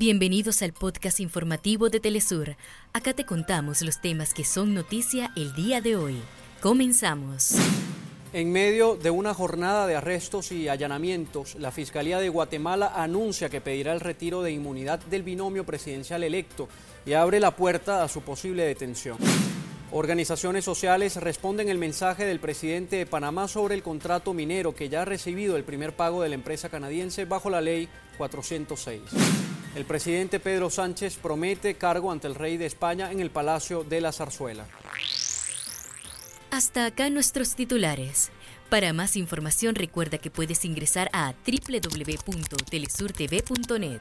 Bienvenidos al podcast informativo de Telesur. Acá te contamos los temas que son noticia el día de hoy. Comenzamos. En medio de una jornada de arrestos y allanamientos, la Fiscalía de Guatemala anuncia que pedirá el retiro de inmunidad del binomio presidencial electo y abre la puerta a su posible detención. Organizaciones sociales responden el mensaje del presidente de Panamá sobre el contrato minero que ya ha recibido el primer pago de la empresa canadiense bajo la ley 406. El presidente Pedro Sánchez promete cargo ante el rey de España en el Palacio de la Zarzuela. Hasta acá nuestros titulares. Para más información recuerda que puedes ingresar a www.telesurtv.net.